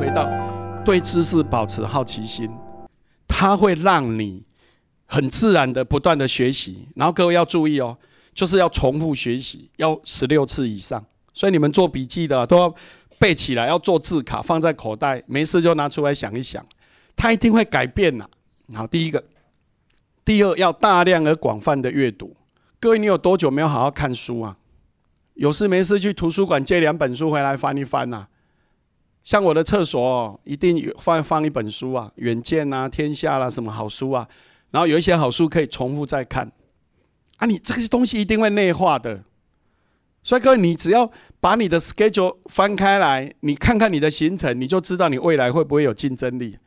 回到对知识保持好奇心，它会让你很自然的不断的学习。然后各位要注意哦，就是要重复学习，要十六次以上。所以你们做笔记的都要背起来，要做字卡放在口袋，没事就拿出来想一想，它一定会改变呐。好，第一个，第二要大量而广泛的阅读。各位，你有多久没有好好看书啊？有事没事去图书馆借两本书回来翻一翻呐。像我的厕所一定放放一本书啊，《远见》啊，《天下》啦，什么好书啊。然后有一些好书可以重复再看。啊，你这些东西一定会内化的。所以各位，你只要把你的 schedule 翻开来，你看看你的行程，你就知道你未来会不会有竞争力。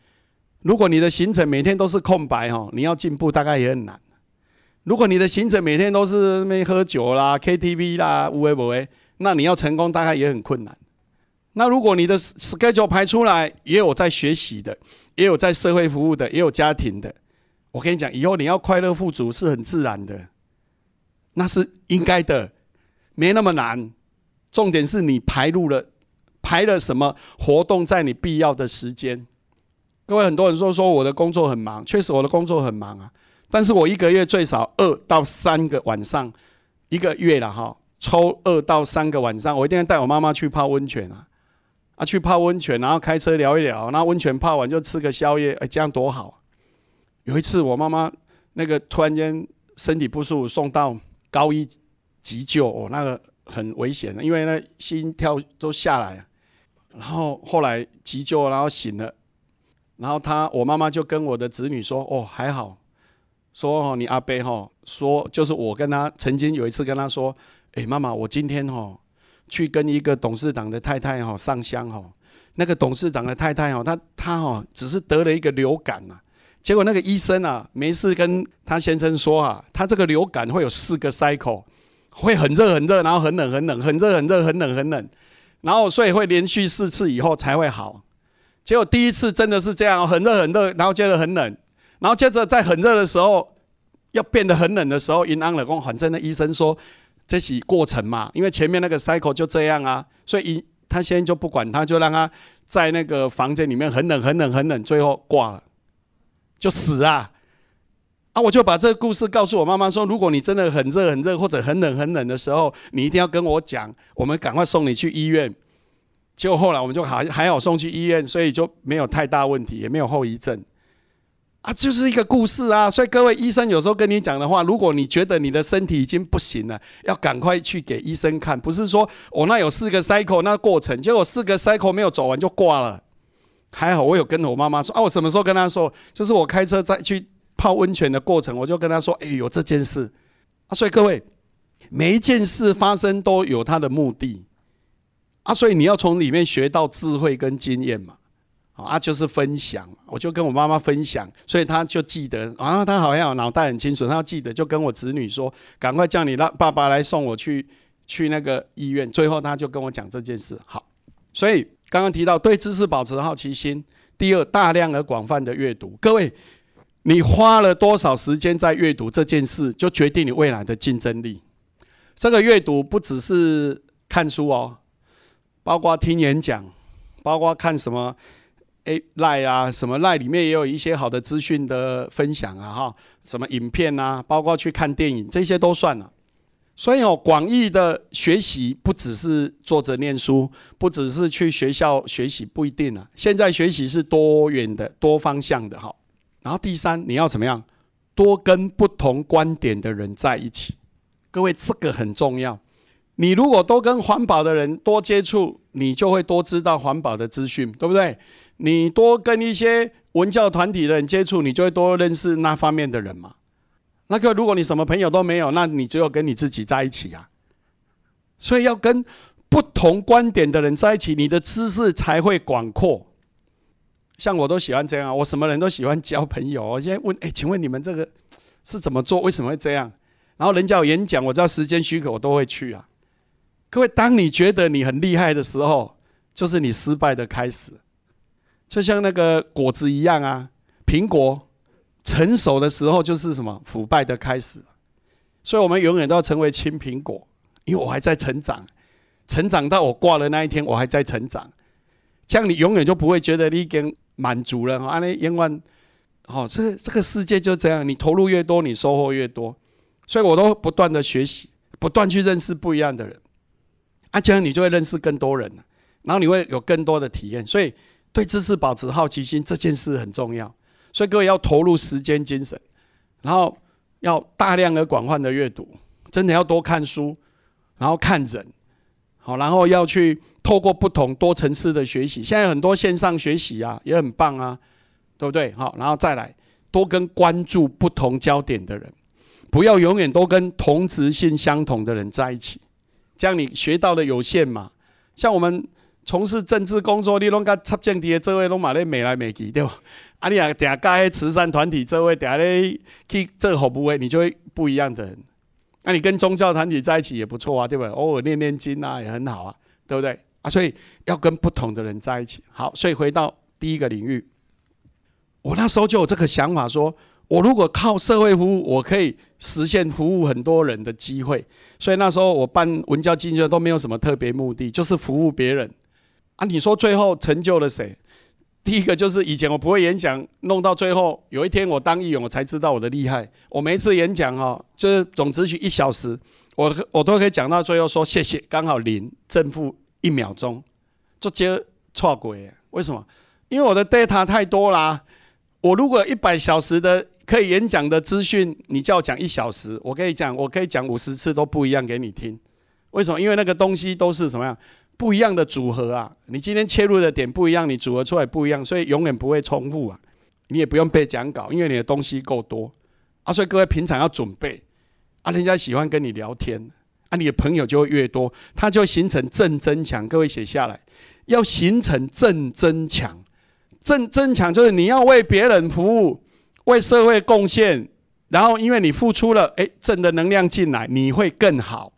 如果你的行程每天都是空白哈，你要进步大概也很难。如果你的行程每天都是没喝酒啦、KTV 啦、无为不为，那你要成功大概也很困难。那如果你的 schedule 排出来，也有在学习的，也有在社会服务的，也有家庭的，我跟你讲，以后你要快乐富足是很自然的，那是应该的，没那么难。重点是你排入了排了什么活动在你必要的时间。各位很多人说说我的工作很忙，确实我的工作很忙啊。但是我一个月最少二到三个晚上，一个月了哈，抽二到三个晚上，我一定要带我妈妈去泡温泉啊，啊，去泡温泉，然后开车聊一聊，那温泉泡完就吃个宵夜，哎，这样多好。有一次我妈妈那个突然间身体不舒服，送到高一急救，哦，那个很危险的，因为那心跳都下来，然后后来急救，然后醒了，然后他我妈妈就跟我的子女说，哦，还好。说哦，你阿伯哈说，就是我跟他曾经有一次跟他说，哎，妈妈，我今天哈去跟一个董事长的太太哈上香哈，那个董事长的太太哦，她她哦只是得了一个流感啊，结果那个医生啊没事跟他先生说啊，他这个流感会有四个 cycle，会很热很热，然后很冷很冷，很热很热很冷很冷，然后所以会连续四次以后才会好，结果第一次真的是这样，很热很热，然后接着很冷。然后接着在很热的时候，要变得很冷的时候，阴安了工，反正那医生说这是过程嘛，因为前面那个 cycle 就这样啊，所以他现在就不管他，就让他在那个房间里面很冷很冷很冷，最后挂了，就死啊！啊，我就把这个故事告诉我妈妈说，如果你真的很热很热或者很冷很冷的时候，你一定要跟我讲，我们赶快送你去医院。结果后来我们就还还好送去医院，所以就没有太大问题，也没有后遗症。啊，就是一个故事啊！所以各位医生有时候跟你讲的话，如果你觉得你的身体已经不行了，要赶快去给医生看。不是说我那有四个 cycle 那过程，结果四个 cycle 没有走完就挂了。还好我有跟我妈妈说啊，我什么时候跟她说？就是我开车再去泡温泉的过程，我就跟她说：“哎，有这件事啊！”所以各位，每一件事发生都有它的目的啊，所以你要从里面学到智慧跟经验嘛。啊，就是分享，我就跟我妈妈分享，所以她就记得。然后她好像脑袋很清楚，她记得，就跟我子女说，赶快叫你让爸爸来送我去去那个医院。最后她就跟我讲这件事。好，所以刚刚提到对知识保持好奇心，第二，大量而广泛的阅读。各位，你花了多少时间在阅读这件事，就决定你未来的竞争力。这个阅读不只是看书哦，包括听演讲，包括看什么。哎，赖啊，什么赖里面也有一些好的资讯的分享啊，哈，什么影片啊，包括去看电影，这些都算了。所以哦，广义的学习不只是坐着念书，不只是去学校学习，不一定啊。现在学习是多元的、多方向的哈。然后第三，你要怎么样？多跟不同观点的人在一起。各位，这个很重要。你如果多跟环保的人多接触，你就会多知道环保的资讯，对不对？你多跟一些文教团体的人接触，你就会多认识那方面的人嘛。那个，如果你什么朋友都没有，那你只有跟你自己在一起啊。所以要跟不同观点的人在一起，你的知识才会广阔。像我都喜欢这样，我什么人都喜欢交朋友。我现在问，哎，请问你们这个是怎么做？为什么会这样？然后人家有演讲，我知道时间许可，我都会去啊。各位，当你觉得你很厉害的时候，就是你失败的开始。就像那个果子一样啊，苹果成熟的时候就是什么腐败的开始，所以我们永远都要成为青苹果，因为我还在成长，成长到我挂了那一天，我还在成长。这样你永远就不会觉得你已经满足了。啊，那永远，哦，这这个世界就这样，你投入越多，你收获越多。所以我都不断的学习，不断去认识不一样的人。啊，这样你就会认识更多人然后你会有更多的体验。所以对知识保持好奇心这件事很重要。所以各位要投入时间、精神，然后要大量而广泛的阅读，真的要多看书，然后看人，好，然后要去透过不同多层次的学习。现在很多线上学习啊，也很棒啊，对不对？好，然后再来多跟关注不同焦点的人，不要永远都跟同质性相同的人在一起，这样你学到的有限嘛。像我们从事政治工作，你拢甲插政治的这位拢嘛咧美来美去，对吧？啊，你啊，下加慈善团体，这位下咧去做服务的，你就会不一样的人。那你跟宗教团体在一起也不错啊，对不对？偶尔念念经啊，也很好啊，对不对？啊，所以要跟不同的人在一起。好，所以回到第一个领域，我那时候就有这个想法，说我如果靠社会服务，我可以实现服务很多人的机会。所以那时候我办文教基金都没有什么特别目的，就是服务别人。啊，你说最后成就了谁？第一个就是以前我不会演讲，弄到最后有一天我当议员，我才知道我的厉害。我每一次演讲哈，就是总只许一小时，我我都可以讲到最后说谢谢，刚好零正负一秒钟，就接错轨。为什么？因为我的 data 太多啦。我如果一百小时的可以演讲的资讯，你叫我讲一小时，我可以讲，我可以讲五十次都不一样给你听。为什么？因为那个东西都是什么样？不一样的组合啊，你今天切入的点不一样，你组合出来不一样，所以永远不会重复啊。你也不用背讲稿，因为你的东西够多啊。所以各位平常要准备啊，人家喜欢跟你聊天啊，你的朋友就会越多，它就形成正增强。各位写下来，要形成正增强。正增强就是你要为别人服务，为社会贡献，然后因为你付出了，哎，正的能量进来，你会更好。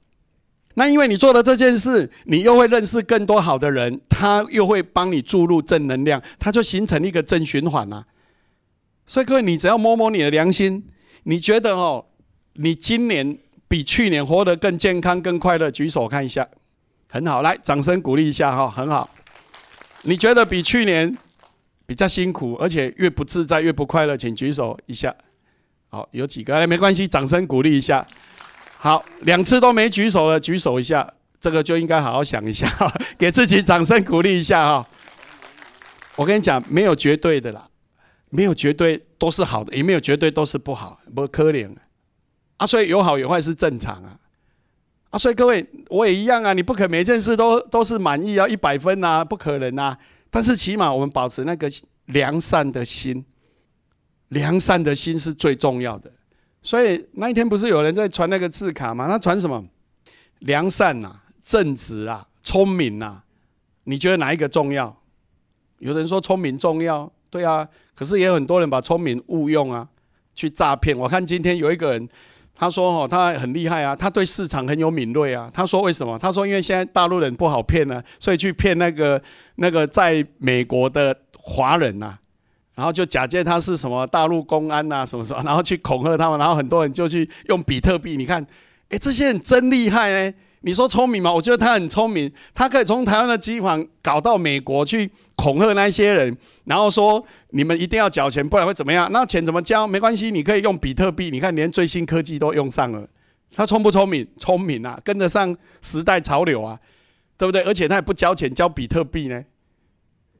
那因为你做了这件事，你又会认识更多好的人，他又会帮你注入正能量，他就形成一个正循环啦。所以各位，你只要摸摸你的良心，你觉得哦，你今年比去年活得更健康、更快乐，举手看一下，很好，来，掌声鼓励一下哈，很好。你觉得比去年比较辛苦，而且越不自在、越不快乐，请举手一下。好，有几个，哎，没关系，掌声鼓励一下。好，两次都没举手了，举手一下，这个就应该好好想一下，给自己掌声鼓励一下哈。我跟你讲，没有绝对的啦，没有绝对都是好的，也没有绝对都是不好，不可怜啊。所以有好有坏是正常啊。啊，所以各位我也一样啊，你不可每件事都都是满意啊，一百分呐，不可能啊。但是起码我们保持那个良善的心，良善的心是最重要的。所以那一天不是有人在传那个字卡吗？他传什么？良善呐，正直啊，聪明呐。你觉得哪一个重要？有人说聪明重要，对啊。可是也有很多人把聪明误用啊，去诈骗。我看今天有一个人，他说哦，他很厉害啊，他对市场很有敏锐啊。他说为什么？他说因为现在大陆人不好骗呢，所以去骗那个那个在美国的华人呐。然后就假借他是什么大陆公安呐，什么什么，然后去恐吓他们，然后很多人就去用比特币。你看，哎，这些人真厉害哎！你说聪明吗？我觉得他很聪明，他可以从台湾的机房搞到美国去恐吓那些人，然后说你们一定要缴钱，不然会怎么样？那钱怎么交？没关系，你可以用比特币。你看，连最新科技都用上了，他聪不聪明？聪明啊，跟得上时代潮流啊，对不对？而且他也不交钱，交比特币呢。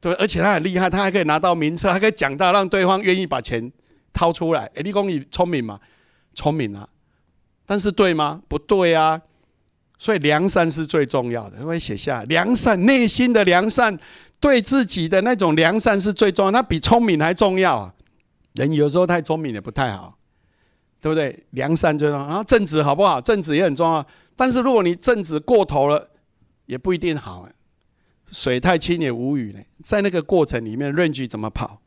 对，而且他很厉害，他还可以拿到名册，还可以讲到让对方愿意把钱掏出来。哎，立功你聪明嘛？聪明啊，但是对吗？不对啊。所以良善是最重要的，我会写下良善，内心的良善，对自己的那种良善是最重要，那比聪明还重要啊。人有时候太聪明也不太好，对不对？良善最重要，然后正直好不好？正直也很重要，但是如果你正直过头了，也不一定好。水太清也无语呢，在那个过程里面，论据怎么跑？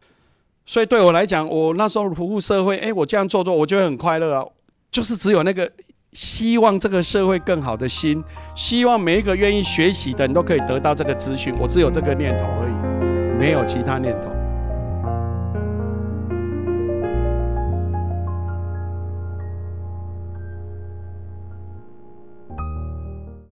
所以对我来讲，我那时候服务社会，哎，我这样做做，我觉得很快乐啊。就是只有那个希望这个社会更好的心，希望每一个愿意学习的人都可以得到这个资讯，我只有这个念头而已，没有其他念头。